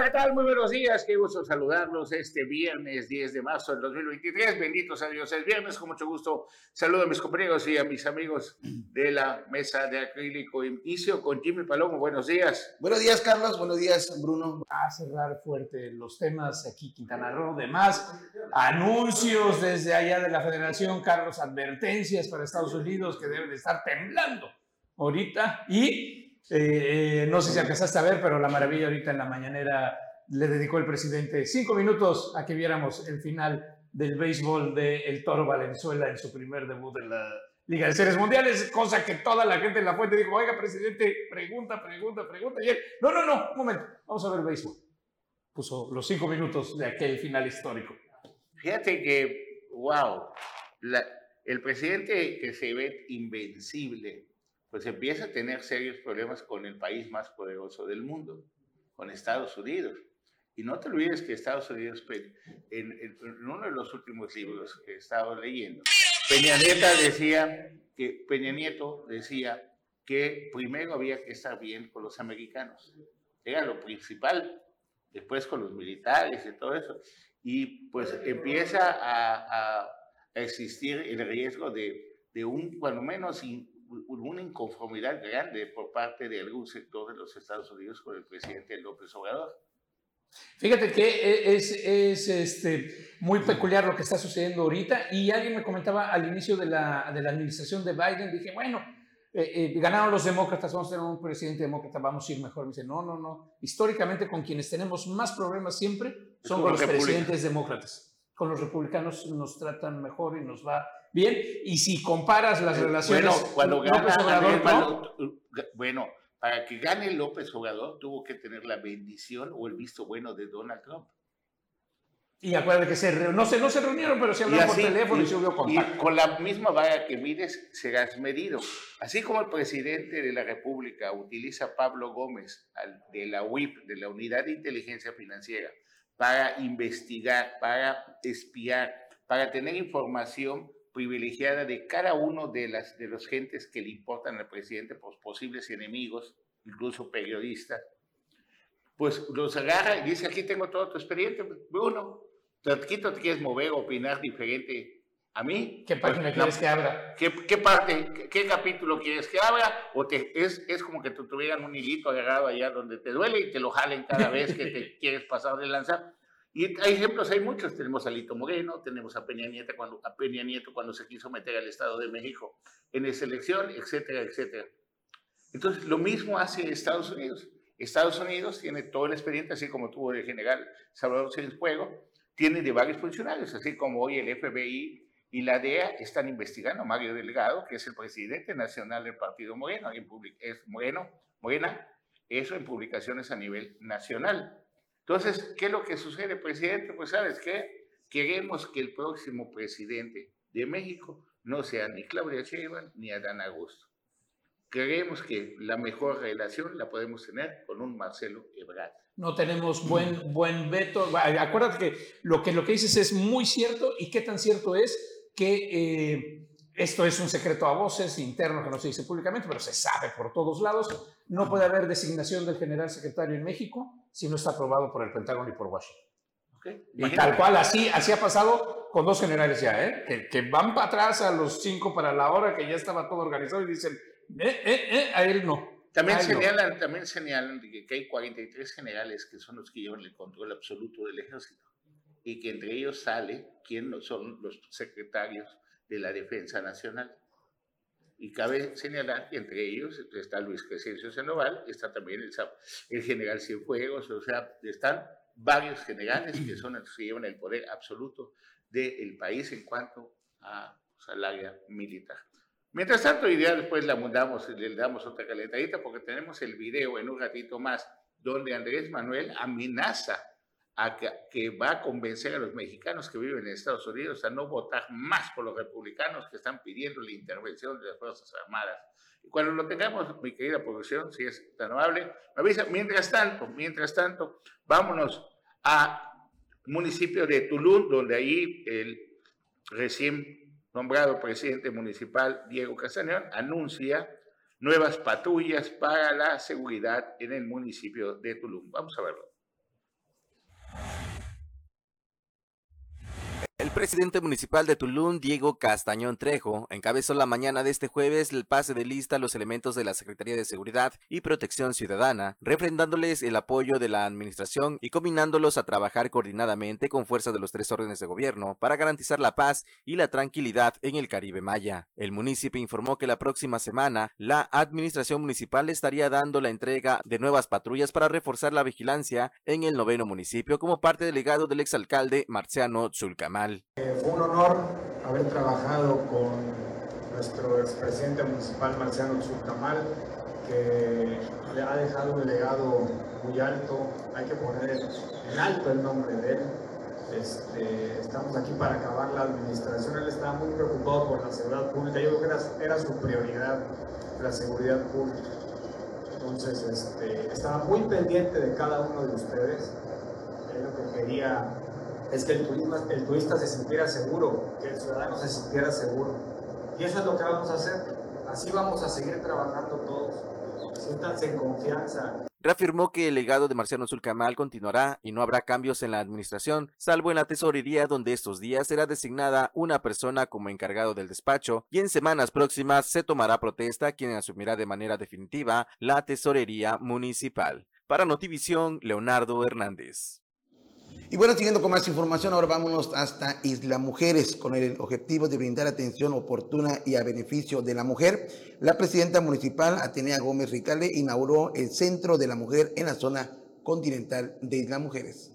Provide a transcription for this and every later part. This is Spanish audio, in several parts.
Hola, ¿qué tal? Muy buenos días. Qué gusto saludarlos este viernes 10 de marzo del 2023. Benditos a Dios. Es viernes, con mucho gusto. Saludo a mis compañeros y a mis amigos de la mesa de acrílico. Inicio con Jimmy Palomo. Buenos días. Buenos días, Carlos. Buenos días, Bruno. A cerrar fuerte los temas aquí, Quintana Roo, demás. Anuncios desde allá de la Federación, Carlos, advertencias para Estados Unidos que deben de estar temblando ahorita. Y eh, no sé si alcanzaste a ver, pero la maravilla ahorita en la mañanera le dedicó el presidente cinco minutos a que viéramos el final del béisbol del el Toro Valenzuela en su primer debut en la Liga de Series Mundiales, cosa que toda la gente en la fuente dijo, oiga, presidente, pregunta, pregunta, pregunta. Y él, no, no, no, un momento, vamos a ver béisbol. Puso los cinco minutos de aquel final histórico. Fíjate que, wow, el presidente que se ve invencible, pues empieza a tener serios problemas con el país más poderoso del mundo, con Estados Unidos. Y no te olvides que Estados Unidos, en, uno de los últimos libros que he estado leyendo, Peña Nieto decía que Peña Nieto decía que primero había que estar bien con los americanos. Era lo principal, después con los militares y todo eso. Y pues empieza a, existir el riesgo de, un, cuando menos, una inconformidad grande por parte de algún sector de los Estados Unidos con el presidente López Obrador. Fíjate que e, es, es este, muy peculiar lo que está sucediendo ahorita y alguien me comentaba al inicio de la, de la administración de Biden, dije, bueno, eh, eh, ganaron los demócratas, vamos a tener un presidente demócrata, vamos a ir mejor. Me dice, no, no, no, históricamente con quienes tenemos más problemas siempre son con los presidentes demócratas. Con los republicanos nos tratan mejor y nos va Bien, y si comparas las relaciones. Bueno, cuando López Obrador, bueno, para que gane López Obrador tuvo que tener la bendición o el visto bueno de Donald Trump. Y acuérdate que se no, se, no se reunieron, pero se hablaron por teléfono y, se hubo contacto. Y con la misma vara que mides, serás medido. Así como el presidente de la República utiliza a Pablo Gómez de la UIP, de la Unidad de Inteligencia Financiera, para investigar, para espiar, para tener información privilegiada de cada uno de las de los gentes que le importan al presidente, pues posibles enemigos, incluso periodistas, pues los agarra y dice, aquí tengo todo tu expediente, Bruno, aquí te quieres mover, opinar diferente a mí. ¿Qué página pues, quieres que abra? ¿Qué, qué parte, qué, capítulo quieres que abra? O te, es, es como que te tuvieran un hilito agarrado allá donde te duele y te lo jalen cada vez que te quieres pasar de lanzar. Y hay ejemplos, hay muchos. Tenemos a Lito Moreno, tenemos a Peña, Nieto cuando, a Peña Nieto cuando se quiso meter al Estado de México en esa elección, etcétera, etcétera. Entonces, lo mismo hace Estados Unidos. Estados Unidos tiene todo el expediente, así como tuvo el general Salvador Fuego, tiene de varios funcionarios, así como hoy el FBI y la DEA están investigando a Mario Delgado, que es el presidente nacional del Partido Moreno, es Moreno, Morena, eso en publicaciones a nivel nacional. Entonces, ¿qué es lo que sucede, presidente? Pues sabes qué? Queremos que el próximo presidente de México no sea ni Claudia Sheinbaum ni Adán Augusto. Creemos que la mejor relación la podemos tener con un Marcelo Ebrard. No tenemos buen, buen veto. Acuérdate que lo, que lo que dices es muy cierto y qué tan cierto es que eh, esto es un secreto a voces interno que no se dice públicamente, pero se sabe por todos lados. No puede haber designación del general secretario en México si no está aprobado por el Pentágono y por Washington. Y tal cual, así, así ha pasado con dos generales ya, ¿eh? que, que, van para atrás a los cinco para la hora que ya estaba todo organizado y dicen, eh, eh, eh, a él no. También señalan, también señalan que hay 43 generales que son los que llevan el control absoluto del ejército y que entre ellos sale quién son los secretarios de la Defensa Nacional. Y cabe señalar que entre ellos está Luis Crescencio Sandoval, está también el, el general Cienfuegos, o sea, están varios generales que son los que llevan el poder absoluto del país en cuanto a, pues, al área militar. Mientras tanto, ya después la mudamos, le damos otra calentadita porque tenemos el video en un ratito más donde Andrés Manuel amenaza que, va a convencer a los mexicanos que viven en Estados Unidos a no votar más por los republicanos que están pidiendo la intervención de las Fuerzas Armadas. Y cuando lo tengamos, mi querida producción, si es tan amable, me avisa. Mientras tanto, mientras tanto, vámonos a municipio de Tulum, donde ahí el recién nombrado presidente municipal, Diego Castañón, anuncia nuevas patrullas para la seguridad en el municipio de Tulum. Vamos a verlo. El presidente municipal de Tulum, Diego Castañón Trejo, encabezó la mañana de este jueves el pase de lista a los elementos de la Secretaría de Seguridad y Protección Ciudadana, refrendándoles el apoyo de la administración y combinándolos a trabajar coordinadamente con fuerza de los tres órdenes de gobierno para garantizar la paz y la tranquilidad en el Caribe Maya. El municipio informó que la próxima semana la administración municipal estaría dando la entrega de nuevas patrullas para reforzar la vigilancia en el noveno municipio como parte del legado del exalcalde Marciano Zulcamal. Eh, fue un honor haber trabajado con nuestro expresidente municipal Marciano Zulcamal, que le ha dejado un legado muy alto. Hay que poner en alto el nombre de él. Este, estamos aquí para acabar la administración. Él estaba muy preocupado por la seguridad pública. Yo creo que era, su prioridad la seguridad pública. Entonces, este, estaba muy pendiente de cada uno de ustedes. Él lo que quería es que el, turista se sintiera seguro, que el ciudadano se sintiera seguro. Y eso es lo que vamos a hacer. Así vamos a seguir trabajando todos. Siéntanse en confianza. Reafirmó que el legado de Marciano Zulcamal continuará y no habrá cambios en la administración, salvo en la tesorería donde estos días será designada una persona como encargado del despacho y en semanas próximas se tomará protesta quien asumirá de manera definitiva la tesorería municipal. Para Notivisión, Leonardo Hernández. Y bueno, siguiendo con más información, ahora vámonos hasta Isla Mujeres con el objetivo de brindar atención oportuna y a beneficio de la mujer. La presidenta municipal, Atenea Gómez Ricale, inauguró el Centro de la Mujer en la zona continental de Isla Mujeres.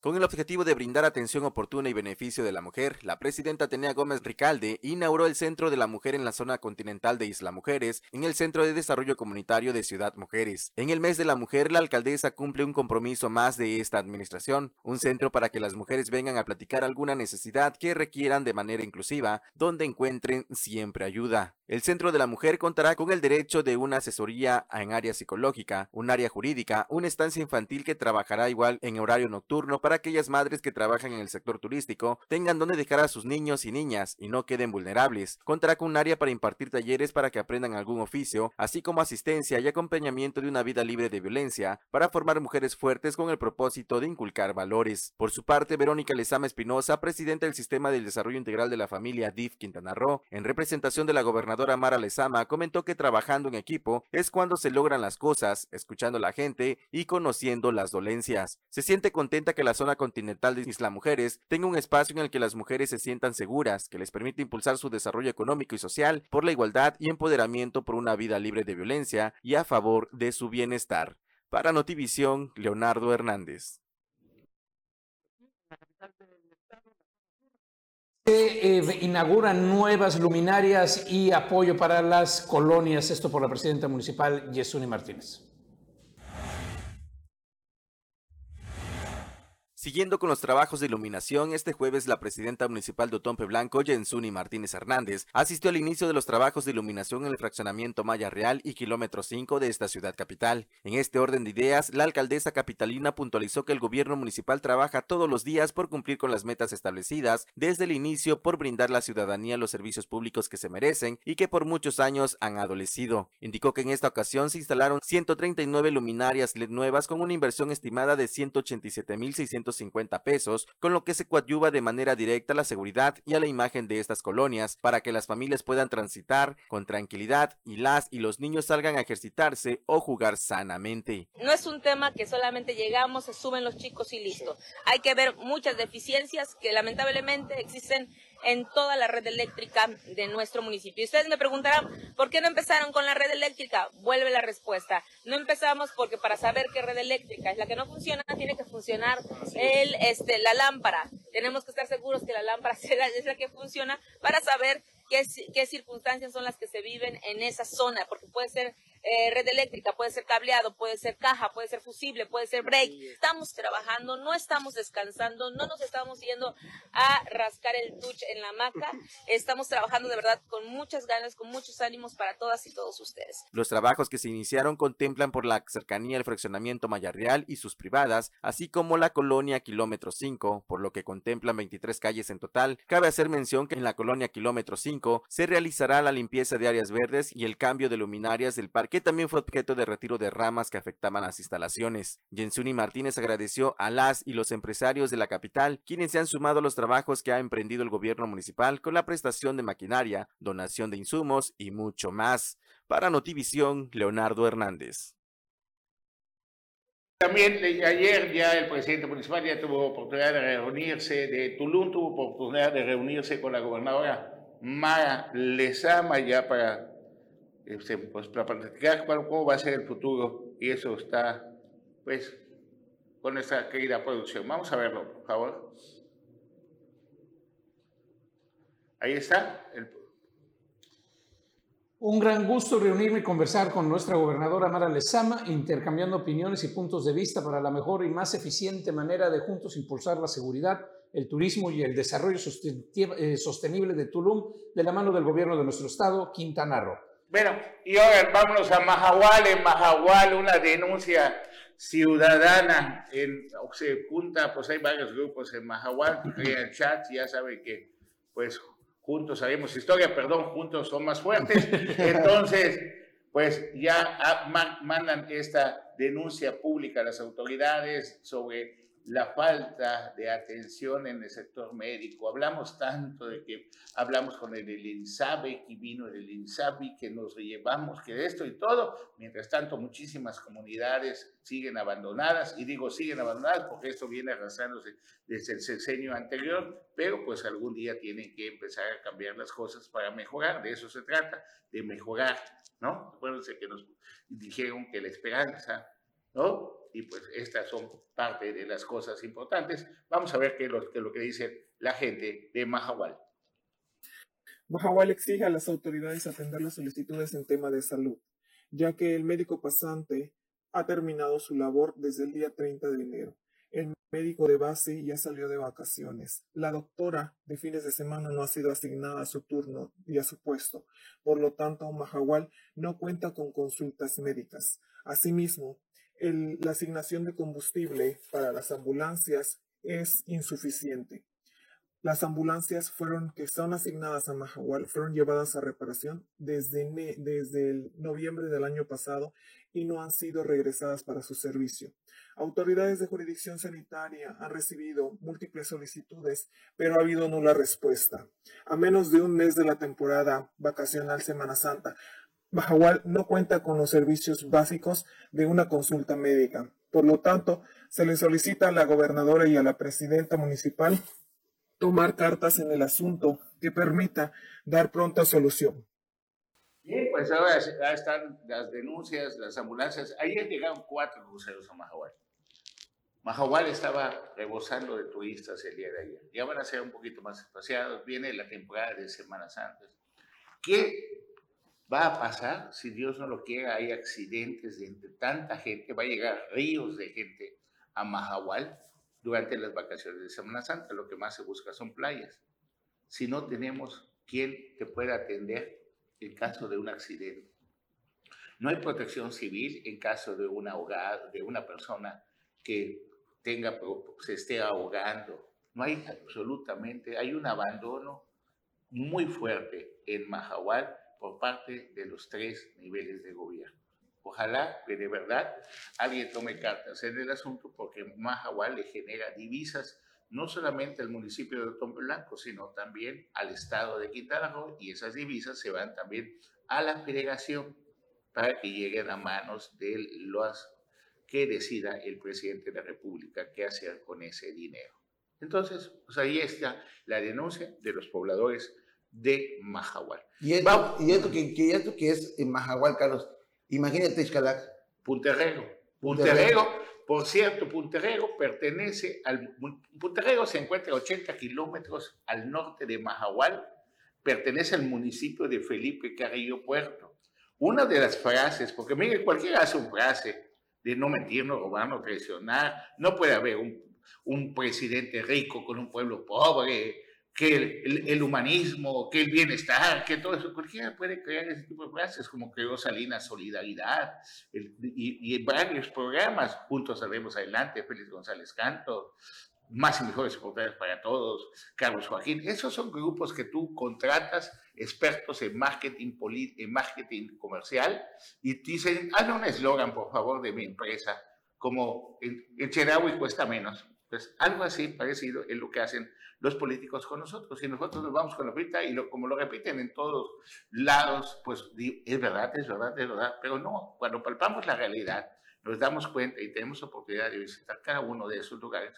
Con el objetivo de brindar atención oportuna y beneficio de la mujer, la presidenta Tenea Gómez Ricalde inauguró el Centro de la Mujer en la zona continental de Isla Mujeres, en el Centro de Desarrollo Comunitario de Ciudad Mujeres. En el mes de la mujer, la alcaldesa cumple un compromiso más de esta administración, un centro para que las mujeres vengan a platicar alguna necesidad que requieran de manera inclusiva, donde encuentren siempre ayuda. El Centro de la Mujer contará con el derecho de una asesoría en área psicológica, un área jurídica, una estancia infantil que trabajará igual en horario nocturno para aquellas madres que trabajan en el sector turístico tengan donde dejar a sus niños y niñas y no queden vulnerables. Contará con un área para impartir talleres para que aprendan algún oficio, así como asistencia y acompañamiento de una vida libre de violencia para formar mujeres fuertes con el propósito de inculcar valores. Por su parte, Verónica Lezama Espinosa, presidenta del Sistema del Desarrollo Integral de la Familia DIF Quintana Roo, en representación de la gobernadora Mara Lezama comentó que trabajando en equipo es cuando se logran las cosas, escuchando a la gente y conociendo las dolencias. Se siente contenta que la zona continental de Isla Mujeres tenga un espacio en el que las mujeres se sientan seguras, que les permite impulsar su desarrollo económico y social por la igualdad y empoderamiento por una vida libre de violencia y a favor de su bienestar. Para Notivisión, Leonardo Hernández. Se eh, inauguran nuevas luminarias y apoyo para las colonias, esto por la presidenta municipal Yesuni Martínez. Siguiendo con los trabajos de iluminación, este jueves la presidenta municipal de Otompe Blanco, Jensuni Martínez Hernández, asistió al inicio de los trabajos de iluminación en el fraccionamiento Maya Real y kilómetro 5 de esta ciudad capital. En este orden de ideas, la alcaldesa capitalina puntualizó que el gobierno municipal trabaja todos los días por cumplir con las metas establecidas desde el inicio por brindar a la ciudadanía los servicios públicos que se merecen y que por muchos años han adolecido. Indicó que en esta ocasión se instalaron 139 luminarias LED nuevas con una inversión estimada de 187.600 50 pesos, con lo que se coadyuva de manera directa a la seguridad y a la imagen de estas colonias para que las familias puedan transitar con tranquilidad y las y los niños salgan a ejercitarse o jugar sanamente. No es un tema que solamente llegamos, se suben los chicos y listo. Hay que ver muchas deficiencias que lamentablemente existen en toda la red eléctrica de nuestro municipio. Ustedes me preguntarán, ¿por qué no empezaron con la red eléctrica? Vuelve la respuesta. No empezamos porque para saber qué red eléctrica es la que no funciona, tiene que funcionar el, este, la lámpara. Tenemos que estar seguros que la lámpara es la que funciona para saber qué circunstancias son las que se viven en esa zona, porque puede ser eh, red eléctrica, puede ser cableado, puede ser caja, puede ser fusible, puede ser break. Estamos trabajando, no estamos descansando, no nos estamos yendo a rascar el touch en la maca. Estamos trabajando de verdad con muchas ganas, con muchos ánimos para todas y todos ustedes. Los trabajos que se iniciaron contemplan por la cercanía al fraccionamiento Mayarreal y sus privadas, así como la colonia Kilómetro 5, por lo que contemplan 23 calles en total. Cabe hacer mención que en la colonia Kilómetro 5 se realizará la limpieza de áreas verdes y el cambio de luminarias del parque que también fue objeto de retiro de ramas que afectaban las instalaciones. Jensuni Martínez agradeció a las y los empresarios de la capital, quienes se han sumado a los trabajos que ha emprendido el gobierno municipal con la prestación de maquinaria, donación de insumos y mucho más. Para Notivisión, Leonardo Hernández. También ayer ya el presidente municipal ya tuvo oportunidad de reunirse, de Tulum tuvo oportunidad de reunirse con la gobernadora Mara Lezama ya para, este, pues, para platicar cómo va a ser el futuro y eso está pues con nuestra querida producción. Vamos a verlo, por favor. Ahí está el, un gran gusto reunirme y conversar con nuestra gobernadora Mara Lezama, intercambiando opiniones y puntos de vista para la mejor y más eficiente manera de juntos impulsar la seguridad, el turismo y el desarrollo eh, sostenible de Tulum de la mano del gobierno de nuestro estado, Quintana Roo. Bueno, y ahora vámonos a Mahahual. En Mahahual, una denuncia ciudadana en, se junta, pues hay varios grupos en Mahahual crean chat, ya saben que pues juntos sabemos historia, perdón, juntos son más fuertes. Entonces, pues ya mandan esta denuncia pública a las autoridades sobre la falta de atención en el sector médico. Hablamos tanto de que hablamos con el, INSABE, que vino el INSABI, que nos llevamos, que esto y todo. Mientras tanto, muchísimas comunidades siguen abandonadas, y digo siguen abandonadas porque esto viene arrastrándose desde el sexenio anterior, pero pues algún día tienen que empezar a cambiar las cosas para mejorar. De eso se trata, de mejorar, ¿no? Acuérdense que nos dijeron que la esperanza, ¿no? Y pues estas son parte de las cosas importantes. Vamos a ver qué es lo, que dice la gente de Mahahual. Mahahual exige a las autoridades atender las solicitudes en tema de salud, ya que el médico pasante ha terminado su labor desde el día 30 de enero. El médico de base ya salió de vacaciones. La doctora de fines de semana no ha sido asignada a su turno y a su puesto. Por lo tanto, Mahahual no cuenta con consultas médicas. Asimismo, la asignación de combustible para las ambulancias es insuficiente. Las ambulancias fueron, que son asignadas a Mahahual fueron llevadas a reparación desde, desde el noviembre del año pasado y no han sido regresadas para su servicio. Autoridades de jurisdicción sanitaria han recibido múltiples solicitudes, pero ha habido nula respuesta. A menos de un mes de la temporada vacacional Semana Santa, Mahahual no cuenta con los servicios básicos de una consulta médica. Por lo tanto, se le solicita a la gobernadora y a la presidenta municipal tomar cartas en el asunto que permita dar pronta solución. Bien, pues ahora están las denuncias, las ambulancias. Ayer llegaron cuatro cruceros a Mahahual. Mahahual estaba rebosando de turistas el día de ayer. Ya van a ser un poquito más espaciados. Viene la temporada de Semanas Santas. ¿Qué va a pasar, si Dios no lo quiera, hay accidentes de entre tanta gente, va a llegar ríos de gente a Mahahual durante las vacaciones de Semana Santa. Lo que más se busca son playas. Si no tenemos quien te pueda atender en caso de un accidente. No hay protección civil en caso de una ahogada, de una persona que tenga, se esté ahogando. No hay absolutamente, hay un abandono muy fuerte en Mahahual por parte de los tres niveles de gobierno. Ojalá que de verdad alguien tome cartas en el asunto porque Mahahual le genera divisas no solamente al municipio de Otompe Blanco, sino también al estado de Quintana Roo y esas divisas se van también a la federación para que lleguen a manos de los que decida el presidente de la República qué hacer con ese dinero. Entonces, pues ahí está la denuncia de los pobladores de Mahahual. Y esto, y esto, que, que, esto que es en Mahahual, Carlos, imagínate, Xcalac. Punterrego. Punterrego, por cierto, Punterrego pertenece al... Punterrego se encuentra a 80 kilómetros al norte de Mahahual, pertenece al municipio de Felipe Carrillo Puerto. Una de las frases, porque mire, cualquiera hace una frase de no mentir, no robar, no traicionar, no puede haber un, un presidente rico con un pueblo pobre, que el, humanismo, que el bienestar, que todo eso, cualquiera puede crear ese tipo de frases, como creó Salinas Solidaridad y, y, varios programas, juntos salimos adelante, Félix González Canto, más y mejores oportunidades para todos, Carlos Joaquín. Esos son grupos que tú contratas expertos en marketing, en marketing comercial y te dicen, hazme un eslogan, por favor, de mi empresa, como en, en cuesta menos. Pues algo así parecido es lo que hacen los políticos con nosotros. Y nosotros nos vamos con la frita y lo, como lo repiten en todos lados, pues es verdad, es verdad, es verdad. Pero no, cuando palpamos la realidad, nos damos cuenta y tenemos oportunidad de visitar cada uno de esos lugares,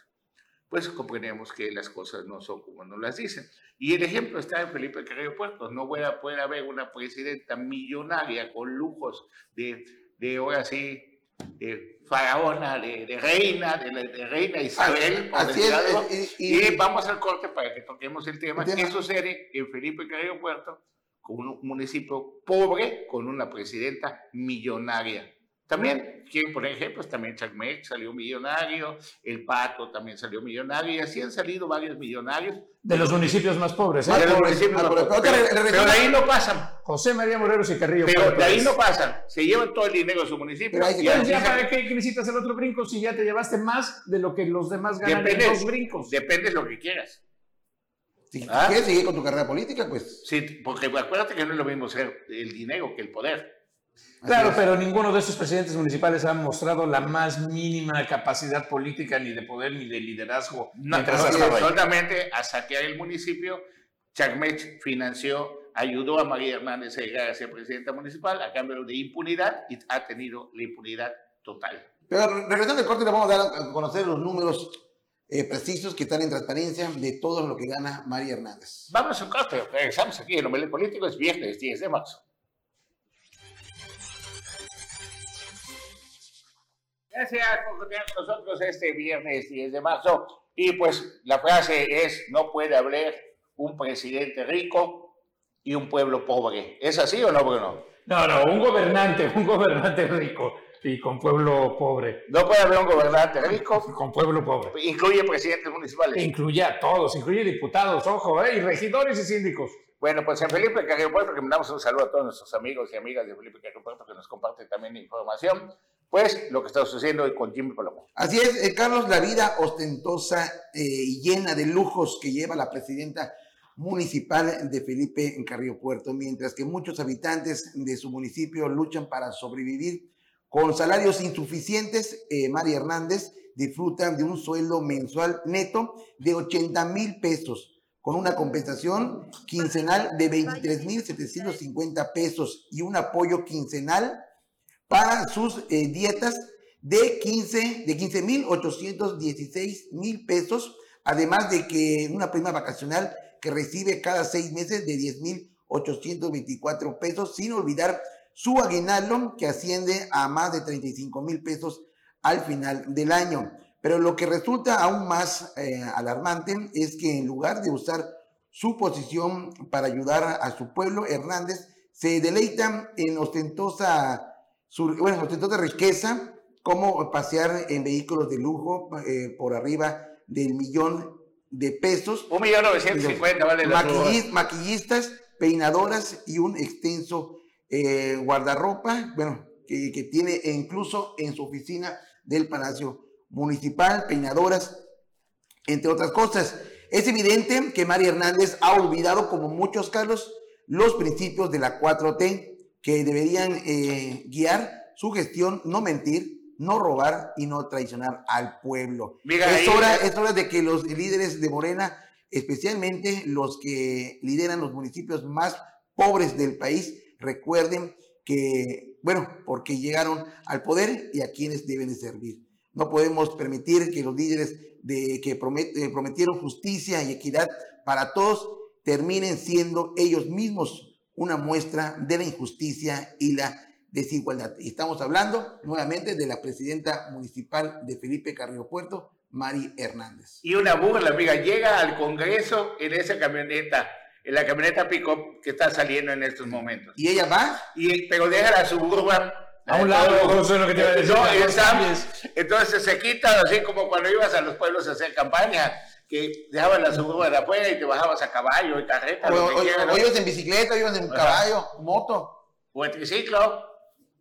pues comprendemos que las cosas no son como nos las dicen. Y el ejemplo está en Felipe Carrillo Puerto. No puede, puede haber una presidenta millonaria con lujos de, de ahora sí, de faraona, de, reina, de, reina Isabel. Así es, y, vamos al corte para que toquemos el tema. ¿Qué sucede en Felipe Carrillo Puerto con un municipio pobre con una presidenta millonaria? También, quiero poner ejemplos, también Chacmec salió millonario, El Pato también salió millonario, y así han salido varios millonarios. De los municipios más pobres, ¿eh? De los municipios más pobres. Pero, de ahí no pasan. José María Morelos y Carrillo. Pero de ahí no pasan. Se llevan todo el dinero de su municipio. Pero ya, ya para qué necesitas el otro brinco si ya te llevaste más de lo que los demás ganan en dos brincos. Depende de lo que quieras. Si ¿Ah? quieres seguir con tu carrera política, pues. Sí, porque acuérdate que no es lo mismo ser el dinero que el poder. Claro, pero ninguno de estos presidentes municipales ha mostrado la más mínima capacidad política, ni de poder, ni de liderazgo. No, solamente a saquear el municipio, Chagmech financió, ayudó a María Hernández a llegar a ser presidenta municipal a cambio de impunidad y ha tenido la impunidad total. Pero regresando al corte, le vamos a dar a conocer los números eh, precisos que están en transparencia de todo lo que gana María Hernández. Vamos al corte, regresamos aquí en Omelet Político, es viernes 10 de marzo. Gracias por continuar con nosotros este viernes 10 de marzo. Y pues la frase es, no puede haber un presidente rico y un pueblo pobre. ¿Es así o no, Bruno? No, no, un gobernante, un gobernante rico y con pueblo pobre. No puede haber un gobernante rico. Con pueblo pobre. Incluye presidentes municipales. Incluye a todos, incluye diputados, ojo, ¿eh? y regidores y síndicos. Bueno, pues en Felipe Carrillo Puerto, que mandamos un saludo a todos nuestros amigos y amigas de Felipe Carrillo Puerto que nos comparten también información pues lo que está sucediendo hoy con Jimmy Palomo. Así es, eh, Carlos, la vida ostentosa eh, y llena de lujos que lleva la presidenta municipal de Felipe en Carrillo Puerto, mientras que muchos habitantes de su municipio luchan para sobrevivir con salarios insuficientes, eh, María Hernández disfruta de un sueldo mensual neto de 80 mil pesos, con una compensación quincenal de 23 mil 750 pesos y un apoyo quincenal para sus eh, dietas de 15 de 15 mil 816 mil pesos, además de que una prima vacacional que recibe cada seis meses de 10 mil 824 pesos, sin olvidar su aguinaldo que asciende a más de 35 mil pesos al final del año. Pero lo que resulta aún más eh, alarmante es que en lugar de usar su posición para ayudar a su pueblo, Hernández se deleita en ostentosa su, bueno, de riqueza, como pasear en vehículos de lujo eh, por arriba del millón de pesos. Un millón novecientos cincuenta, vale. maquillistas, peinadoras y un extenso eh, guardarropa, bueno, que, que, tiene incluso en su oficina del Palacio Municipal, peinadoras, entre otras cosas. Es evidente que María Hernández ha olvidado, como muchos, Carlos, los principios de la 4T que deberían eh, guiar su gestión, no mentir, no robar y no traicionar al pueblo. es, hora, es hora de que los líderes de Morena, especialmente los que lideran los municipios más pobres del país, recuerden que, bueno, porque llegaron al poder y a quienes deben de servir. No podemos permitir que los líderes de, que eh, prometieron justicia y equidad para todos terminen siendo ellos mismos una muestra de la injusticia y la desigualdad. Y estamos hablando nuevamente de la presidenta municipal de Felipe Carrillo Puerto, Mari Hernández. Y una burla, amiga, llega al Congreso en esa camioneta, en la camioneta pick que está saliendo en estos momentos. ¿Y ella va? Y, pero deja la suburban a un lado, lo que te a decir. entonces se quita, así como cuando ibas a los pueblos a hacer campaña que dejaban la suburban afuera y te bajabas a caballo y carreta. O, ibas en bicicleta, o ibas en caballo, moto. O en triciclo.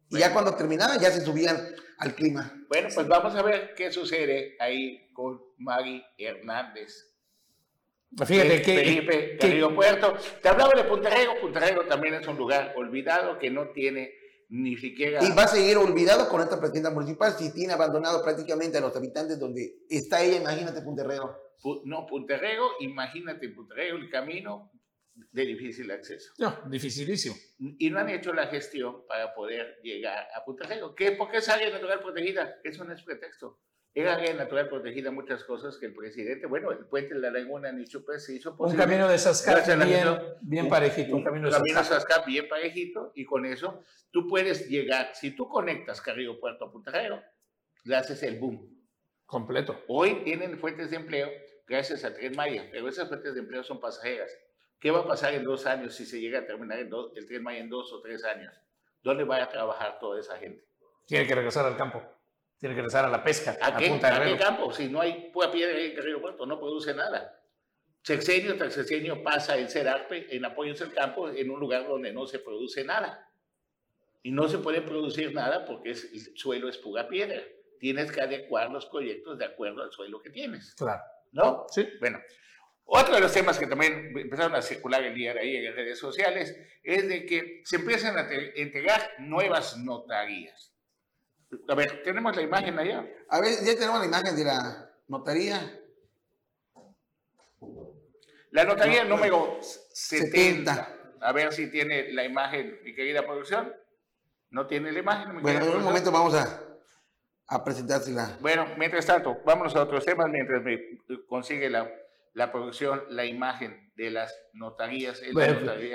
Y ya cuando terminaban ya se subían al clima. Bueno, pues vamos a ver qué sucede ahí con Mari Hernández. Fíjate que... Felipe, querido Puerto. Te hablaba de Punterrego. Punterrego también es un lugar olvidado que no tiene ni siquiera... Y va a seguir olvidado con esta presidenta municipal si tiene abandonado prácticamente a los habitantes donde está ella, imagínate Punterrego. No, Punterrego, imagínate Punterrego, el camino de difícil acceso. No, dificilísimo. Y no han hecho la gestión para poder llegar a Punterrego. ¿Qué? ¿Por qué es área natural protegida? Eso no es pretexto. Era área natural protegida muchas cosas que el presidente, bueno, el puente de la Laguna ni se hizo posible. Un camino de Sascar bien, bien parejito. Un, camino de Sascar bien parejito y con eso tú puedes llegar, si tú conectas Carrillo Puerto a Punterrego, le haces el boom. Completo. Hoy tienen fuentes de empleo gracias a Tren Maya, pero esas fuentes de empleo son pasajeras. ¿Qué va a pasar en dos años si se llega a terminar el, el Tren Maya en dos o tres años? ¿Dónde va a trabajar toda esa gente? Tiene que regresar al campo. Tiene que regresar a la pesca. ¿A, qué, ¿a qué campo? Si no hay pura piedra en Carrillo Puerto, no produce nada. Sexenio tras sexenio pasa el CERARPE en apoyos del campo en un lugar donde no se produce nada. Y no se puede producir nada porque es, el suelo es pura piedra. Tienes que adecuar los proyectos de acuerdo al suelo que tienes. Claro. ¿No? Sí. Bueno, otro de los temas que también empezaron a circular el día de ahí en las redes sociales es de que se empiezan a entregar nuevas notarías. A ver, ¿tenemos la imagen allá? A ver, ya tenemos la imagen de la notaría. La notaría número 70. A ver si tiene la imagen, mi querida producción. ¿No tiene la imagen? bueno, en un momento vamos a, a presentársela. Bueno, mientras tanto, vámonos a otros temas mientras me consigue la, la producción, la imagen de las notarías.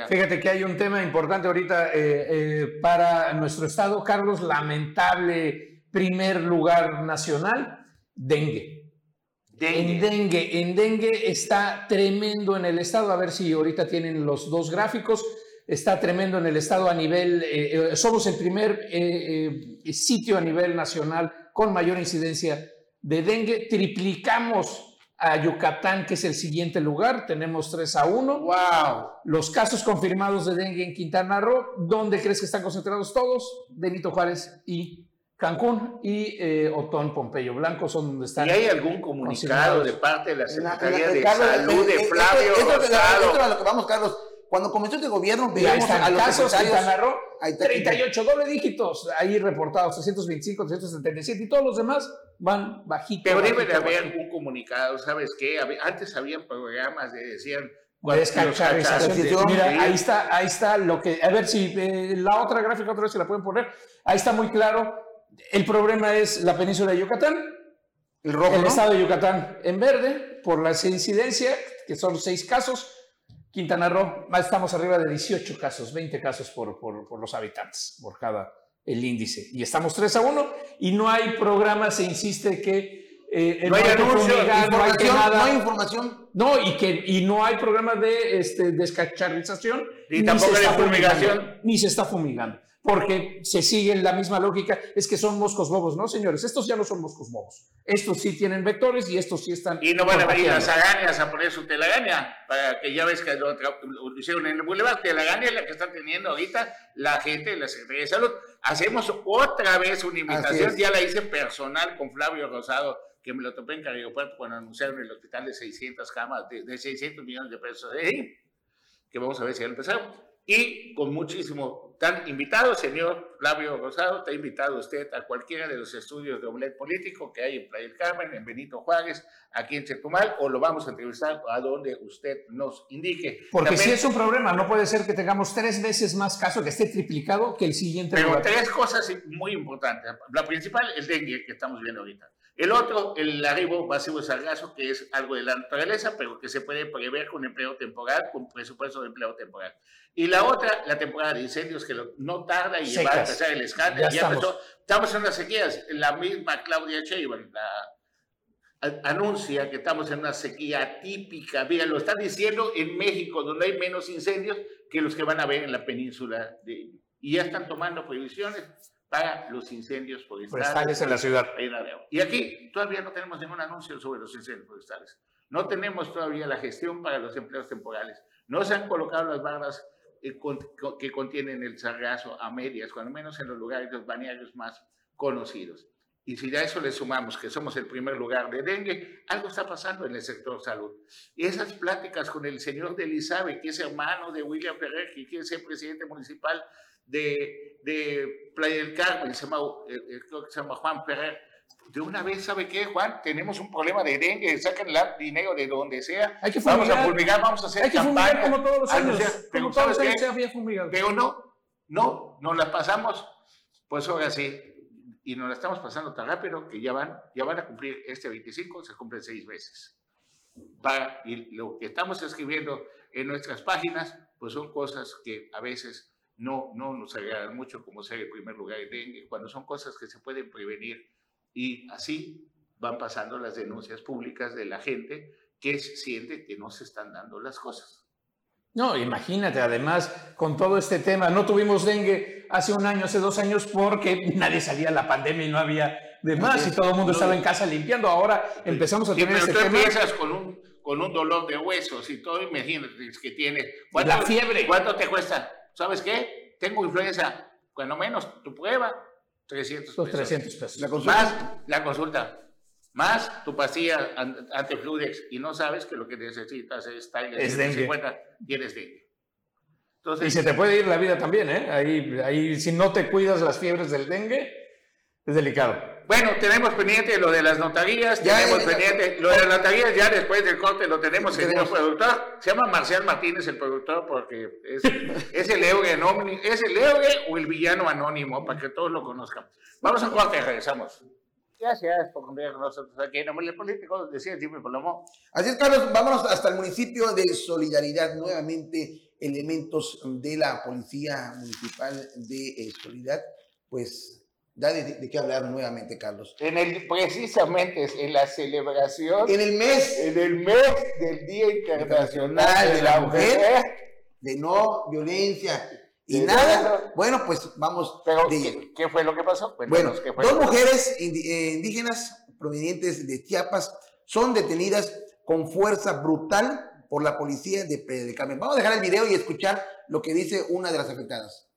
Fíjate que hay un tema importante ahorita eh, eh, para nuestro estado, Carlos, lamentable primer lugar nacional, dengue. En dengue, en dengue está tremendo en el estado, a ver si ahorita tienen los dos gráficos, está tremendo en el estado a nivel, eh, somos el primer sitio a nivel nacional con mayor incidencia de dengue, triplicamos a Yucatán, que es el siguiente lugar. Tenemos 3 a 1. ¡Wow! Los casos confirmados de dengue en Quintana Roo, ¿dónde crees que están concentrados todos? Benito Juárez y Cancún y eh, Otón Pompeyo Blanco son donde están. ¿Y hay algún comunicado de parte de la Secretaría de Salud de eh, eh, Flavio Rosado? Esto, lo que vamos, Carlos. Cuando comenzó este gobierno, veíamos a los casos Quintana Roo, 38 doble dígitos ahí reportados, 325, 377 y todos los demás van bajitos. Pero debe de haber un comunicado, ¿sabes qué? Antes había programas de decían Mira, ahí está, ahí está lo que. A ver si eh, la otra gráfica otra vez se la pueden poner. Ahí está muy claro. El problema es la península de Yucatán, el, rojo, el estado de Yucatán en verde, por la incidencia, que son seis casos. Quintana Roo, estamos arriba de 18 casos, 20 casos por, por, por los habitantes, por cada el índice. Y estamos 3 a 1 y no hay programa, se insiste que eh, no, hay anuncio, no, hay nada, no hay información. No, y que y no hay programa de este, descacharización. Ni, tampoco de fumigación. Ni se está fumigando porque se sigue la misma lógica, es que son moscos bobos, ¿no, señores? Estos ya no son moscos bobos. Estos sí tienen vectores y estos sí están... Y no van a venir las agañas a poner su telagaña, para que ya ves que lo, hicieron en el Boulevard. Telagaña es la que está teniendo ahorita la gente de la Secretaría de Salud. Hacemos otra vez una invitación, ya la hice personal con Flavio Rosado, que me lo topé en Carrillo Puerto cuando anunciaron el hospital de 600 camas, de, de 600 millones de pesos, ¿eh? que vamos a ver si ya empezado y con muchísimo, tan invitado, señor Flavio Rosado, te ha invitado usted a cualquiera de los estudios de Omelet Político que hay en Playa del Carmen, en Benito Juárez, aquí en Chetumal, o lo vamos a entrevistar a donde usted nos indique. Porque si es un problema, no puede ser que tengamos tres veces más caso, que esté triplicado que el siguiente. Pero tres cosas muy importantes. La principal, el dengue que estamos viendo ahorita. El otro, el arribo masivo de sargazo, que es algo de la naturaleza, pero que se puede prever con empleo temporal, con presupuesto de empleo temporal. Y la otra, la temporada de incendios, que no tarda y va a empezar el escándalo. Ya, estamos. estamos en unas sequías. La misma Claudia Sheinbaum anuncia que estamos en una sequía típica. Mira, lo están diciendo en México, donde hay menos incendios que los que van a ver en la península. De, y ya están tomando previsiones para los incendios forestales, en la ciudad. Y aquí todavía no tenemos ningún anuncio sobre los incendios forestales. No tenemos todavía la gestión para los empleos temporales. No se han colocado las barras eh, que contienen el sargazo a medias, cuando menos en los lugares, los balnearios más conocidos. Y si a eso le sumamos que somos el primer lugar de dengue, algo está pasando en el sector salud. Y esas pláticas con el señor de Elizabeth, que es hermano de William Ferrer, que quiere ser presidente municipal de, de Playa del Carmen, se llama, eh, eh, creo que se llama Juan Ferrer, de una vez, ¿sabe qué, Juan? Tenemos un problema de dengue, sacan el dinero de donde sea. Hay que vamos fumigar. a fulmigar, vamos a hacer Hay que fumigar campañas, como todos los años. anunciar, pero Como todos los ¿sabes años se había fumigado. Pero no, no, nos la pasamos, pues ahora sí, y nos la estamos pasando tan rápido que ya van, ya van a cumplir este 25, se cumplen seis veces. Y lo que estamos escribiendo en nuestras páginas, pues son cosas que a veces no, no nos agradan mucho, como ser el primer lugar de dengue, cuando son cosas que se pueden prevenir. Y así van pasando las denuncias públicas de la gente que siente que no se están dando las cosas. No, imagínate, además, con todo este tema, no tuvimos dengue hace un año, hace dos años, porque nadie salía a la pandemia y no había de más, y todo el mundo estaba en casa limpiando. Ahora empezamos a Sí, tener pero este tú tema. empiezas con un, con un dolor de huesos y todo, imagínate que tiene. La fiebre. ¿Cuánto te cuesta? ¿Sabes qué? Tengo influenza. Cuando menos tu prueba, 300 Los pesos. 300 pesos. La consulta. Más la consulta. Más tu pastilla an- antifludex. Y no sabes que lo que necesitas es Tylenol Es dengue. 150, tienes dengue. Y Entonces, se te puede ir la vida también, ¿eh? Ahí, ahí si no te cuidas las fiebres del dengue, es delicado. Bueno, tenemos pendiente lo de las notarías, Ya, tenemos ya, ya. pendiente lo de las notarías, ya después del corte lo tenemos, señor Tenemos. productor. Se llama Marcial Martínez el productor porque es, es el héroe anónimo, es el héroe o el villano anónimo, para que todos lo conozcan. Vamos a corte, regresamos. Gracias por convivir con nosotros aquí en el político, decía Jimmy Palomo. Así es, Carlos, vámonos hasta el municipio de Solidaridad. Nuevamente, elementos de la Policía Municipal de eh, Solidaridad, pues da de, de qué hablar nuevamente, Carlos. En el, precisamente en la celebración, En el mes en el mes del Día Internacional de la Mujer, de no violencia y nada, bueno. bueno, pues vamos pero de ¿qué, qué fue lo que pasó? Bueno, qué fue dos mujeres eh, indígenas provenientes de Chiapas son detenidas con fuerza brutal por la policía de Carmen. Vamos a dejar el video y escuchar lo que dice una de las afectadas.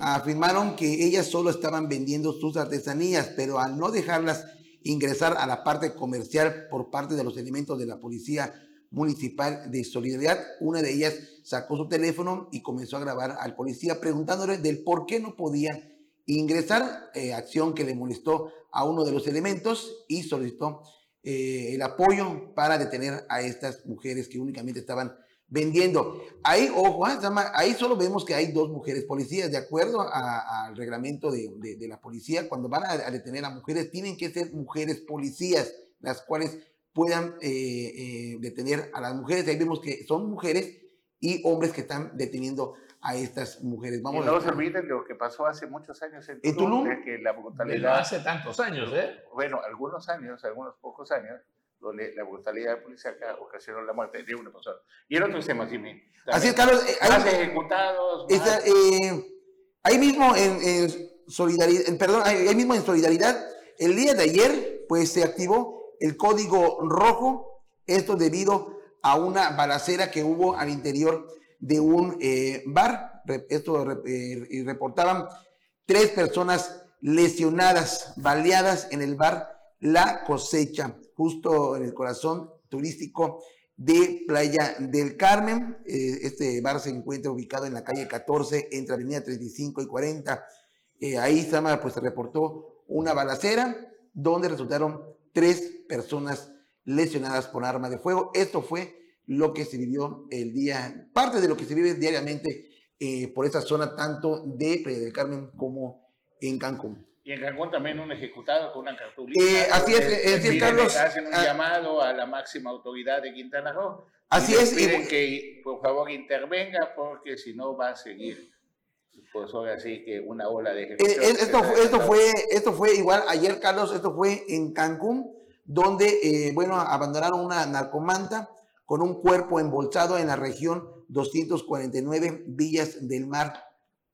Afirmaron que ellas solo estaban vendiendo sus artesanías, pero al no dejarlas ingresar a la parte comercial por parte de los elementos de la Policía Municipal de Solidaridad, una de ellas sacó su teléfono y comenzó a grabar al policía preguntándole del por qué no podían ingresar, eh, acción que le molestó a uno de los elementos y solicitó eh, el apoyo para detener a estas mujeres que únicamente estaban vendiendo. Ahí, ojo, ah, ahí solo vemos que hay dos mujeres policías. De acuerdo a- al reglamento de, de- de la policía, cuando van a, a detener a mujeres, tienen que ser mujeres policías, las cuales puedan eh, eh, detener a las mujeres. Ahí vemos que son mujeres y hombres que están deteniendo a estas mujeres. Vamos y no a se olviden de lo que pasó hace muchos años en ¿En Tulum, Tulum? de que la brutalidad, hace tantos años, ¿eh? bueno, algunos años, algunos pocos años, donde la brutalidad policíaca ocasionó la muerte de una persona. Y en otros temas, Jimmy. Así es, Carlos. eh, ejecutados, más- Está, eh, ahí mismo en, en solidaridad, perdón, ahí mismo en solidaridad, el día de ayer, pues se activó el código rojo, esto debido a una balacera que hubo al interior de un eh, bar. Esto eh, y reportaban tres personas lesionadas, baleadas en el bar La Cosecha, justo en el corazón turístico de Playa del Carmen. Eh, este bar se encuentra ubicado en la calle 14, entre Avenida 35 y 40. Eh, ahí se, llama, pues, reportó una balacera donde resultaron tres personas lesionadas por arma de fuego. Esto fue lo que se vivió el día, parte de lo que se vive diariamente eh, por esa zona, tanto de Playa del Carmen como en Cancún. Y en Cancún también un ejecutado con una cartulina. Eh, así es, así es, piden- Carlos. Hacen un Ah. llamado a la máxima autoridad de Quintana Roo. Así y es, Piden que por favor intervenga porque si no va a seguir. Pues ahora sí que una ola de Eh, ejecuciones eh, esto, esto, fue, esto fue igual ayer, Carlos, esto fue en Cancún, donde, eh, bueno, abandonaron una narcomanta con un cuerpo embolsado en la región 249 Villas del Mar,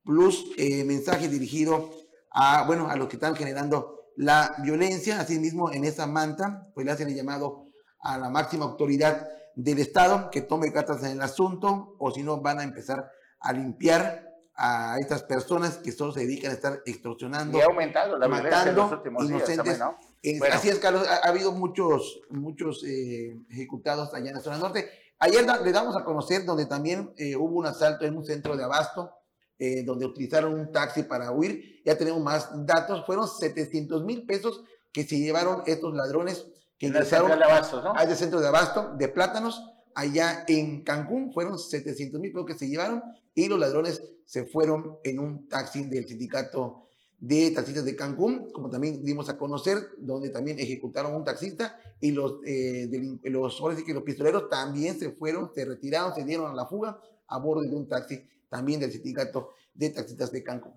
plus eh, mensaje dirigido a, bueno, a los que están generando la violencia. Asimismo, en esa manta, pues le hacen el llamado a la máxima autoridad del Estado que tome cartas en el asunto, o si no, van a empezar a limpiar a estas personas que solo se dedican a estar extorsionando, Y ha aumentado la violencia en los matando días inocentes. ¿no? Eh, Bueno. Así es, Carlos, ha, ha habido muchos, muchos eh, ejecutados allá en la zona norte. Ayer da- le damos a conocer donde también eh, hubo un asalto en un centro de abasto, eh, donde utilizaron un taxi para huir. Ya tenemos más datos. Fueron 700 mil pesos que se llevaron estos ladrones que ingresaron de a ese centro de abasto de plátanos allá en Cancún. Fueron 700 mil pesos que se llevaron y los ladrones se fueron en un taxi del sindicato de taxistas de Cancún, como también dimos a conocer, donde también ejecutaron un taxista y los, eh, los, que los pistoleros también se fueron, se retiraron, se dieron a la fuga a bordo de un taxi también del sindicato de taxistas de Cancún.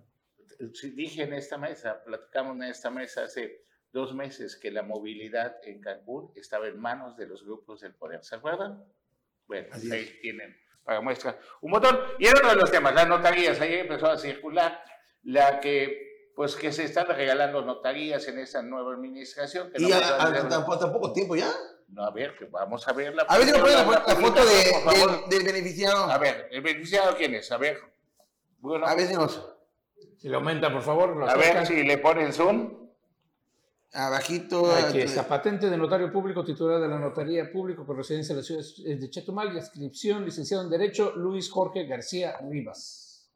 Dije en esta mesa, platicamos en esta mesa hace dos meses que la movilidad en Cancún estaba en manos de los grupos del poder. ¿Se acuerdan? Bueno, Así ahí es. tienen para muestra un montón. Y el otro de los temas, las notarías. Ayer empezó a circular la que, pues, que se están regalando notarías en esta nueva administración. Que Y no a, a- tampoco, tampoco tiempo ya. No, a ver, que vamos a ver la A ver si me ponen la, fo- la foto de- del, del beneficiado. A ver, ¿el beneficiado quién es? A ver. Bueno, A ver si nos... Si lo aumenta, por favor, lo a ver si le ponen zoom. Abajito. Aquí está patente de notario público, titular de la notaría público con residencia en la ciudad de Chetumal y adscripción, licenciado en Derecho, Luis Jorge García Rivas.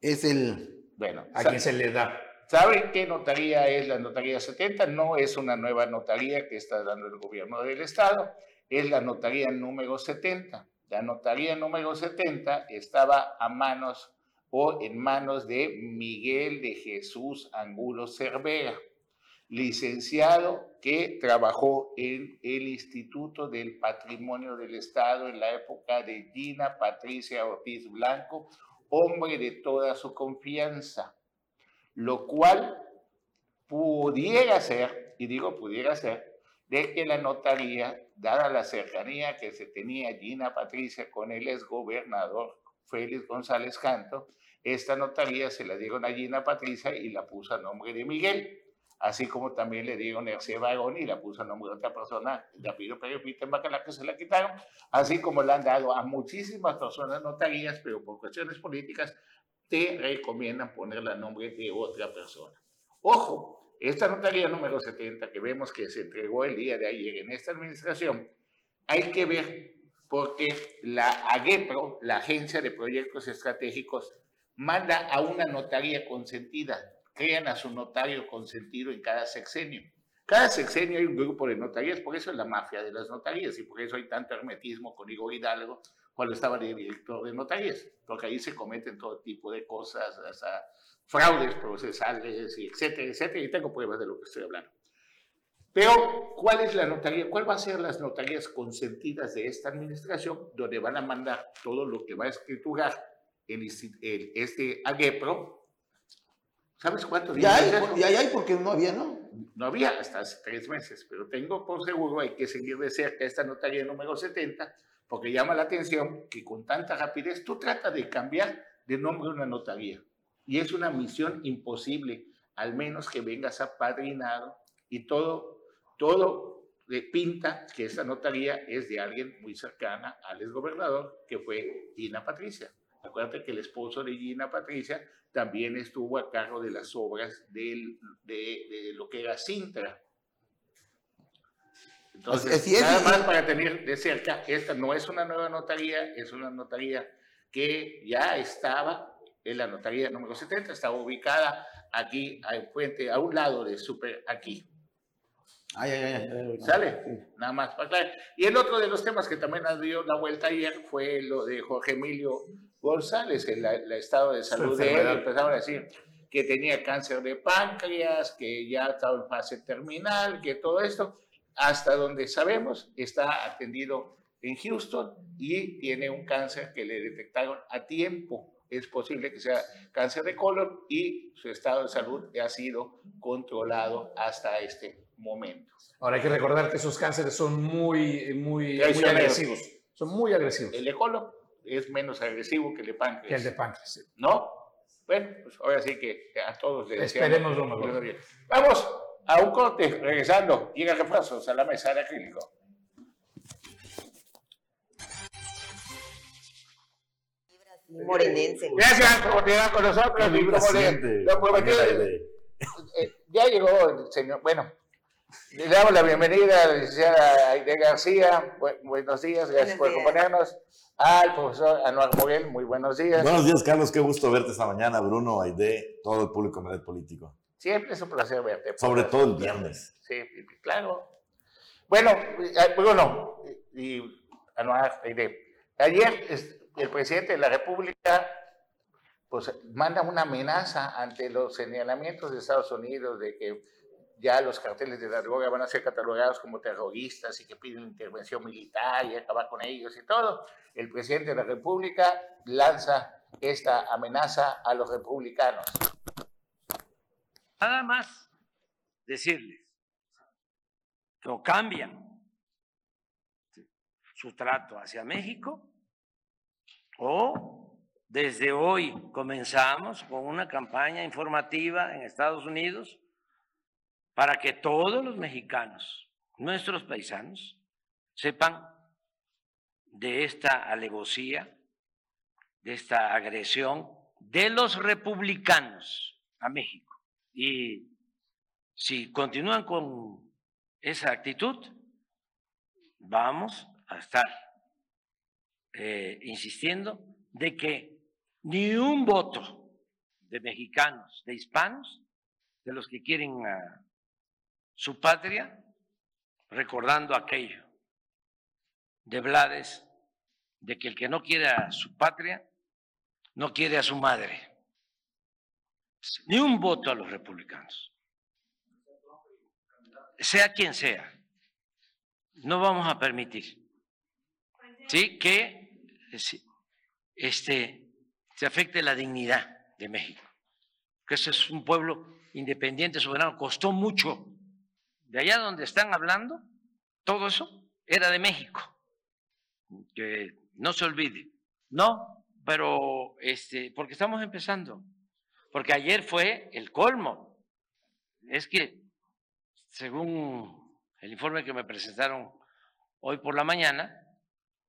Es el... Bueno, A quien se le da. ¿Saben qué notaría es la notaría 70? No es una nueva notaría que está dando el gobierno del estado, es la notaría número 70. La notaría número 70 estaba a manos o en manos de Miguel de Jesús Angulo Cervera, licenciado que trabajó en el Instituto del Patrimonio del Estado en la época de Gina Patricia Ortiz Blanco, hombre de toda su confianza lo cual pudiera ser, y digo pudiera ser, de que la notaría, dada la cercanía que se tenía Gina Patricia con el exgobernador Félix González Canto, esta notaría se la dieron a Gina Patricia y la puso a nombre de Miguel, así como también le dieron Hercé Varón y la puso a nombre de otra persona, de apellido Pérez Wittenbach, que se la quitaron, así como le han dado a muchísimas personas notarías, pero por cuestiones políticas te recomiendan ponerla a nombre de otra persona. Ojo, esta notaría número 70 que vemos que se entregó el día de ayer en esta administración, hay que ver porque la AGEPRO, la Agencia de Proyectos Estratégicos, manda a una notaría consentida, crean a su notario consentido en cada sexenio. Cada sexenio hay un grupo de notarías, por eso es la mafia de las notarías y por eso hay tanto hermetismo con Igor Hidalgo cuando estaba de director de notarías, porque ahí se cometen todo tipo de cosas, hasta fraudes procesales, y etcétera, etcétera, y tengo pruebas de lo que estoy hablando. Pero, ¿cuál es la notaría? ¿Cuál va a ser las notarías consentidas de esta administración? Donde van a mandar todo lo que va a escriturar el, el, este AGEPRO. ¿Sabes cuánto Ya hay, ya hay porque no había, ¿no? No había hasta hace tres meses, pero tengo por seguro, hay que seguir de cerca esta notaría número 70, porque llama la atención que con tanta rapidez tú tratas de cambiar de nombre una notaría. Y es una misión imposible, al menos que vengas apadrinado y todo, todo de pinta que esta notaría es de alguien muy cercana al exgobernador, que fue Gina Patricia. Acuérdate que el esposo de Gina Patricia también estuvo a cargo de las obras de, de, lo que era Sintra. Entonces, nada más para tener de cerca, esta no es una nueva notaría, es una notaría que ya estaba en la notaría número 70, estaba ubicada aquí, al puente, a un lado de Super, aquí. Ay, ay, ay, ¿Sale? Nada más para aclarar. Y el otro de los temas que también nos dio la vuelta ayer fue lo de Jorge Emilio González, el, estado de salud de él. Empezaron a decir que tenía cáncer de páncreas, que ya estaba en fase terminal, que todo esto, hasta donde sabemos, está atendido en Houston y tiene un cáncer que le detectaron a tiempo. Es posible que sea cáncer de colon y su estado de salud ha sido controlado hasta este momento. Ahora hay que recordar que esos cánceres son muy, muy, muy agresivos. Son muy agresivos. El de colon es menos agresivo que el de páncreas. Que el de páncreas, ¿No? Bueno, pues ahora sí que a todos les Esperemos lo mejor. Vamos a un corte, regresando. Llega refuerzos a la mesa de acrílico. Morenense. Gracias por continuar con nosotros. Eh, ya llegó el señor. Bueno, le damos la bienvenida a la licenciada Aide García. buenos días, gracias por acompañarnos. Al profesor Anuar Moguel, muy buenos días. Buenos días, Carlos, qué gusto verte esta mañana, Bruno, Aide, todo el público en red político. Siempre es un placer verte. Sobre todo el viernes. Sí, claro. Bueno, eh, Bruno y Anuar, Aide, ayer el presidente de la República pues manda una amenaza ante los señalamientos de Estados Unidos de que ya los carteles de la droga van a ser catalogados como terroristas y que piden intervención militar y acabar con ellos y todo. El presidente de la República lanza esta amenaza a los republicanos. Nada más decirles que o cambian su trato hacia México o desde hoy comenzamos con una campaña informativa en Estados Unidos para que todos los mexicanos, nuestros paisanos, sepan de esta alevosía, de esta agresión de los republicanos a México. Y si continúan con esa actitud, vamos a estar eh, insistiendo de que ni un voto de mexicanos, de hispanos, de los que quieren su patria, recordando aquello de Blades, de que el que no quiere a su patria, no quiere a su madre. Ni un voto a los republicanos. Sea quien sea. No vamos a permitir ¿sí? que este, se afecte la dignidad de México. Que ese es un pueblo independiente, soberano. Costó mucho de allá donde están hablando, todo eso era de México. Que no se olvide. No, pero este, porque estamos empezando. Porque ayer fue el colmo. Es que, según el informe que me presentaron hoy por la mañana,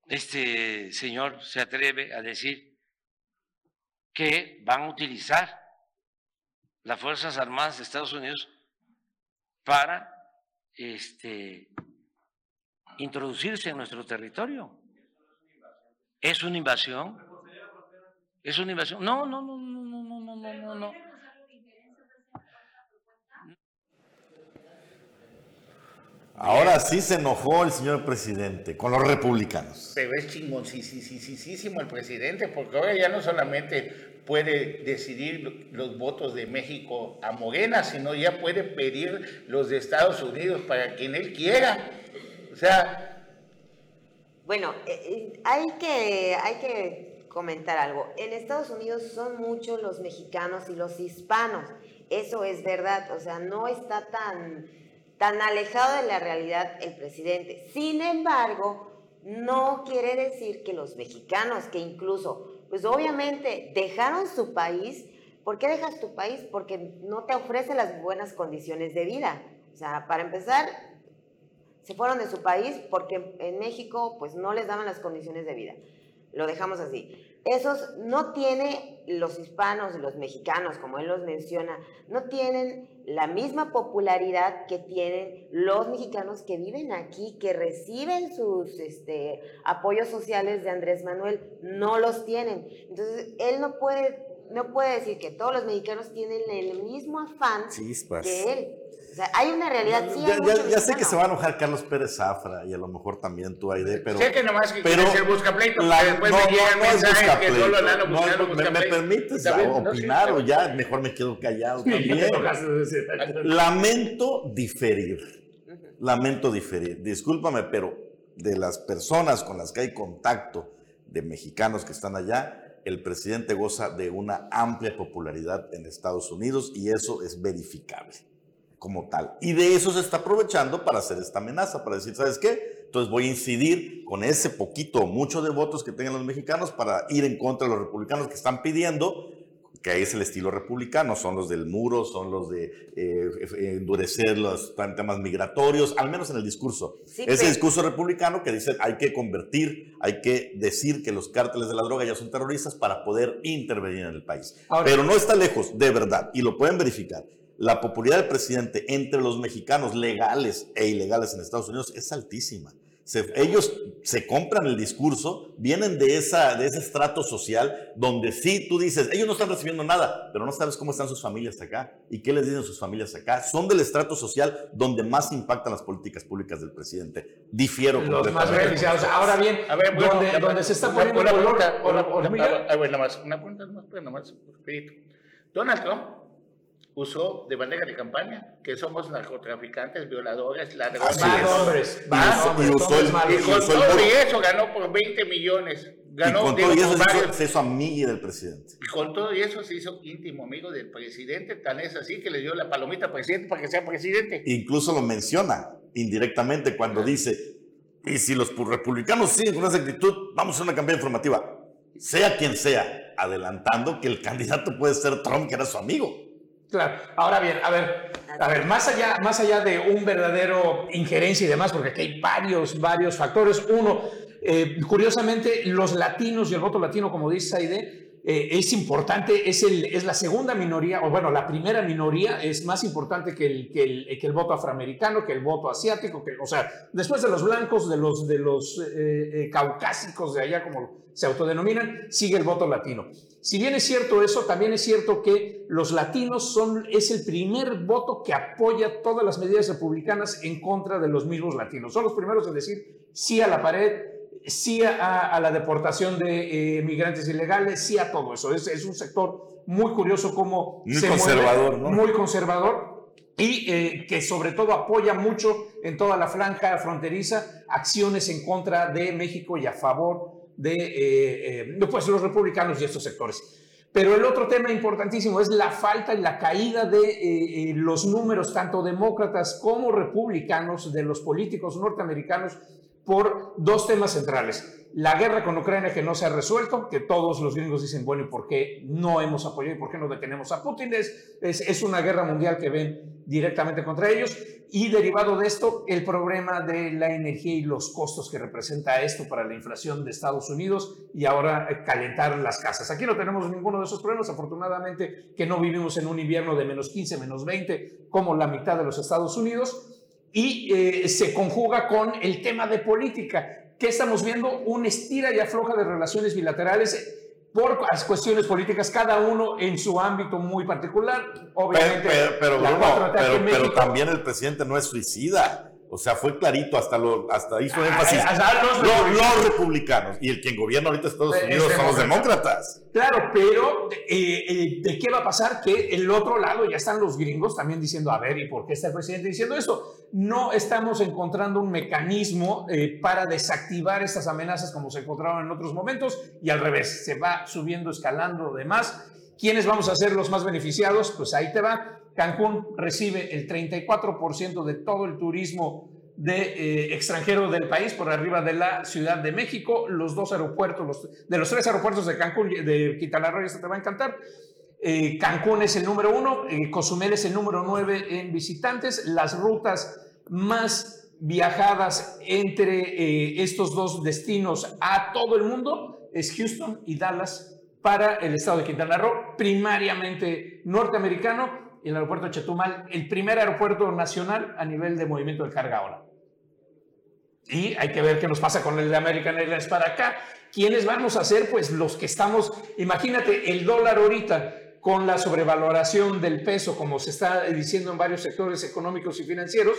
este señor se atreve a decir que van a utilizar las Fuerzas Armadas de Estados Unidos para este, introducirse en nuestro territorio. ¿Es una invasión? ¿Es una invasión? No, no, no, no, no, no, no, no, no. Ahora sí se enojó el señor presidente con los republicanos. Pero es chingón, sí, sí, sí, sí, sí, el presidente, porque ahora ya no solamente puede decidir los votos de México a Morena, sino ya puede pedir los de Estados Unidos para quien él quiera. O sea... Bueno, eh, eh, hay, que, hay que comentar algo. En Estados Unidos son muchos los mexicanos y los hispanos. Eso es verdad. O sea, no está tan, tan alejado de la realidad el presidente. Sin embargo, no quiere decir que los mexicanos, que incluso pues obviamente dejaron su país. ¿Por qué dejas tu país? Porque no te ofrece las buenas condiciones de vida. O sea, para empezar, se fueron de su país porque en México pues no les daban las condiciones de vida. Lo dejamos así. Esos no tienen los hispanos y los mexicanos, como él los menciona, no tienen la misma popularidad que tienen los mexicanos que viven aquí, que reciben sus este, apoyos sociales de Andrés Manuel, no los tienen. Entonces, él no puede, no puede decir que todos los mexicanos tienen el mismo afán que él. O sea, hay una realidad, sí. Ya, ya, sé que se va a enojar Carlos Pérez Zafra y a lo mejor también tú, Aide, pero. Sé que nomás que pero ser buscapleito, la, después no, me llegan no, mensajes que solo no, no, me, me permites opinar o ya mejor me quedo callado también. Lamento diferir. Lamento diferir. Discúlpame, pero de las personas con las que hay contacto de mexicanos que están allá, el presidente goza de una amplia popularidad en Estados Unidos y eso es verificable como tal. Y de eso se está aprovechando para hacer esta amenaza, para decir, ¿sabes qué? Entonces voy a incidir con ese poquito o mucho de votos que tengan los mexicanos para ir en contra de los republicanos que están pidiendo, que es el estilo republicano, son los del muro, son los de eh, endurecer los temas migratorios, al menos en el discurso. Ese discurso republicano que dice hay que convertir, hay que decir que los cárteles de la droga ya son terroristas para poder intervenir en el país. Pero no está lejos, de verdad, y lo pueden verificar la popularidad del presidente entre los mexicanos legales e ilegales en Estados Unidos es altísima. ellos se compran el discurso, vienen de, esa, de ese estrato social donde sí tú dices, ellos no están recibiendo nada, pero no sabes cómo están sus familias acá y qué les dicen sus familias acá. Son del estrato social donde más impactan las políticas públicas del presidente. Difiero Los más beneficiados. Ahora bien, a ver, donde, se está poniendo una, pregunta, una, pregunta más, Donald Trump usó de manera de campaña que somos narcotraficantes, violadores, ladrones. hombres, hombres, y, con todo eso ganó por 20 millones. Ganó y con todo eso se hizo amigo del presidente. Y con todo eso se hizo íntimo amigo del presidente, tan es así que le dio la palomita al presidente para que sea presidente. Incluso lo menciona indirectamente cuando dice, y si los republicanos siguen con esa actitud, vamos a hacer una campaña informativa, sea quien sea, adelantando que el candidato puede ser Trump, que era su amigo. Claro. Ahora bien, a ver, a ver, más allá, más allá de un verdadero injerencia y demás, porque aquí hay varios, varios factores. Uno, eh, curiosamente, los latinos y el voto latino, como dice Saide, eh, es importante, es, el, es la segunda minoría, o bueno, la primera minoría es más importante que el, que el, voto afroamericano, que el voto asiático, que, o sea, después de los blancos, de los, de los eh, caucásicos de allá, como se autodenominan, sigue el voto latino. Si bien es cierto eso, también es cierto que los latinos son, es el primer voto que apoya todas las medidas republicanas en contra de los mismos latinos. Son los primeros en decir sí a la pared, sí a, la deportación de eh, migrantes ilegales, sí a todo eso. Es, un sector muy curioso como... Muy conservador, ¿no? Muy conservador y eh, que sobre todo apoya mucho en toda la franja fronteriza acciones en contra de México y a favor de eh, eh, pues, los republicanos y estos sectores. Pero el otro tema importantísimo es la falta y la caída de eh, los números, tanto demócratas como republicanos, de los políticos norteamericanos por dos temas centrales. La guerra con Ucrania que no se ha resuelto, que todos los gringos dicen, bueno, ¿y por qué no hemos apoyado y por qué no detenemos a Putin? Es, es, una guerra mundial que ven directamente contra ellos. Y derivado de esto, el problema de la energía y los costos que representa esto para la inflación de Estados Unidos y ahora eh, calentar las casas. Aquí no tenemos ninguno de esos problemas, afortunadamente que no vivimos en un invierno de menos 15, menos 20, como la mitad de los Estados Unidos y eh, se conjuga con el tema de política. que estamos viendo? Un estira y afloja de relaciones bilaterales por cuestiones políticas, cada uno en su ámbito muy particular. Obviamente, pero, pero, pero, también el presidente no es suicida. O sea, fue clarito, hasta, lo, hasta hizo Ah, énfasis. hasta los los, republicanos. los republicanos. Y el quien gobierna ahorita Estados Es Unidos son los demócrata. demócratas. Claro, pero eh, eh, ¿de qué va a pasar? Que el otro lado ya están los gringos también diciendo, a ver, ¿y por qué está el presidente diciendo esto? No estamos encontrando un mecanismo eh, para desactivar estas amenazas como se encontraban en otros momentos y al revés, se va subiendo, escalando demás. ¿Quiénes vamos a ser los más beneficiados? Pues ahí te va. Cancún recibe el 34% de todo el turismo de eh, extranjero del país por arriba de la Ciudad de México. Los dos aeropuertos, los- de los tres aeropuertos de Cancún, de Quintana Roo, esto te va a encantar. Eh, Cancún es el número uno, eh, Cozumel es el número nueve en visitantes. Las rutas más viajadas entre estos dos destinos a todo el mundo es Houston y Dallas para el estado de Quintana Roo, primariamente norteamericano, y el aeropuerto de Chetumal, el primer aeropuerto nacional a nivel de movimiento de carga ahora. Y hay que ver qué nos pasa con el de American Airlines para acá. ¿Quiénes vamos a ser? Pues los que estamos, imagínate, el dólar ahorita con la sobrevaloración del peso, como se está diciendo en varios sectores económicos y financieros,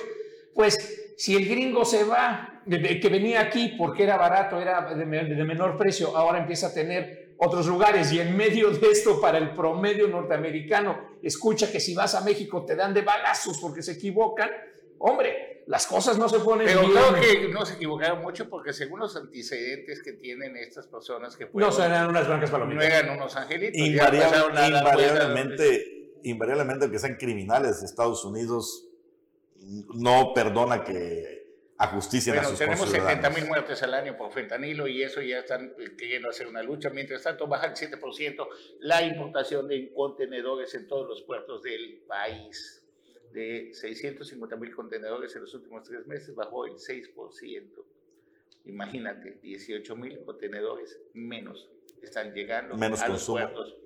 pues si el gringo se va, que venía aquí porque era barato, era de menor precio, ahora empieza a tener otros lugares y en medio de esto para el promedio norteamericano, escucha que si vas a México te dan de balazos porque se equivocan, hombre, las cosas no se ponen Pero bien. creo que no se equivocaron mucho porque según los antecedentes que tienen estas personas que No fueron, serán unas blancas no palomitas. eran unos angelitos. Invariable- invariablemente, invariablemente, aunque sean criminales, Estados Unidos no perdona que a Bueno, sus tenemos 70 conciudadanos. mil muertes al año por fentanilo y eso ya están eh, queriendo hacer una lucha. Mientras tanto, baja el 7% la importación de contenedores en todos los puertos del país. De 650 mil contenedores en los últimos tres meses, bajó el 6%. Imagínate, 18 mil contenedores menos están llegando Menos a consumo. los puertos.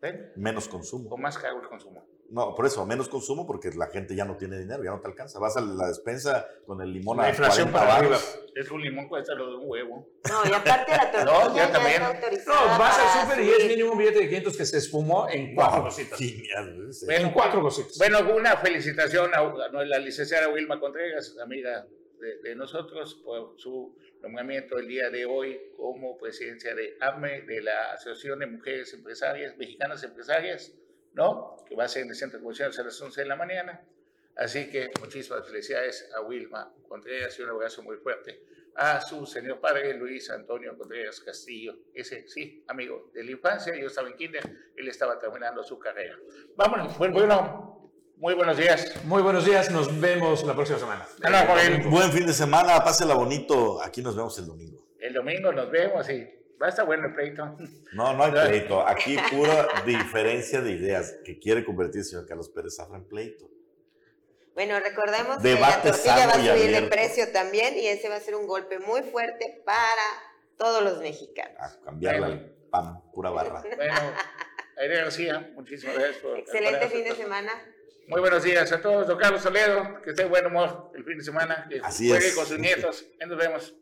¿Ven? Menos consumo. O más caro el consumo. No, por eso, menos consumo porque la gente ya no tiene dinero, ya no te alcanza. Vas a la despensa con el limón La a inflación 40 para varos. Es un limón cuesta lo de un huevo. No, y aparte la tortilla No, ya ya, también. No, vas al súper y es mínimo un billete de 500 que se esfumó en cuatro No, cositas. En cuatro cositas. Bueno, una felicitación a, a la licenciada Wilma Contreras, amiga de, de nosotros, por su nombramiento el día de hoy como presidencia de AME, de la Asociación de Mujeres Empresarias, Mexicanas Empresarias, ¿no? Que va a ser en el Centro de Convenciones a las 11 de la mañana. Así que muchísimas felicidades a Wilma Contreras y un abrazo muy fuerte a su señor padre Luis Antonio Contreras Castillo, ese sí, amigo de la infancia, yo estaba en kinder, él estaba terminando su carrera. Vámonos, bueno, bueno, muy buenos días. Muy buenos días, nos vemos la próxima semana. Buen fin de semana, pásela bonito. Aquí nos vemos el domingo. El domingo nos vemos y va a estar bueno el pleito. No, no hay pleito. Aquí pura diferencia de ideas que quiere convertir el señor Carlos Pérez Zafra en pleito. Bueno, recordemos Debate que la tortilla va a subir de precio también y ese va a ser un golpe muy fuerte para todos los mexicanos. A cambiarla al pan, pura barra. Bueno, Aide García, muchísimas gracias por Excelente fin de semana. Muy buenos días a todos. Don Carlos Toledo, que esté buen humor el fin de semana, que Así juegue es. con sus nietos. Nos vemos.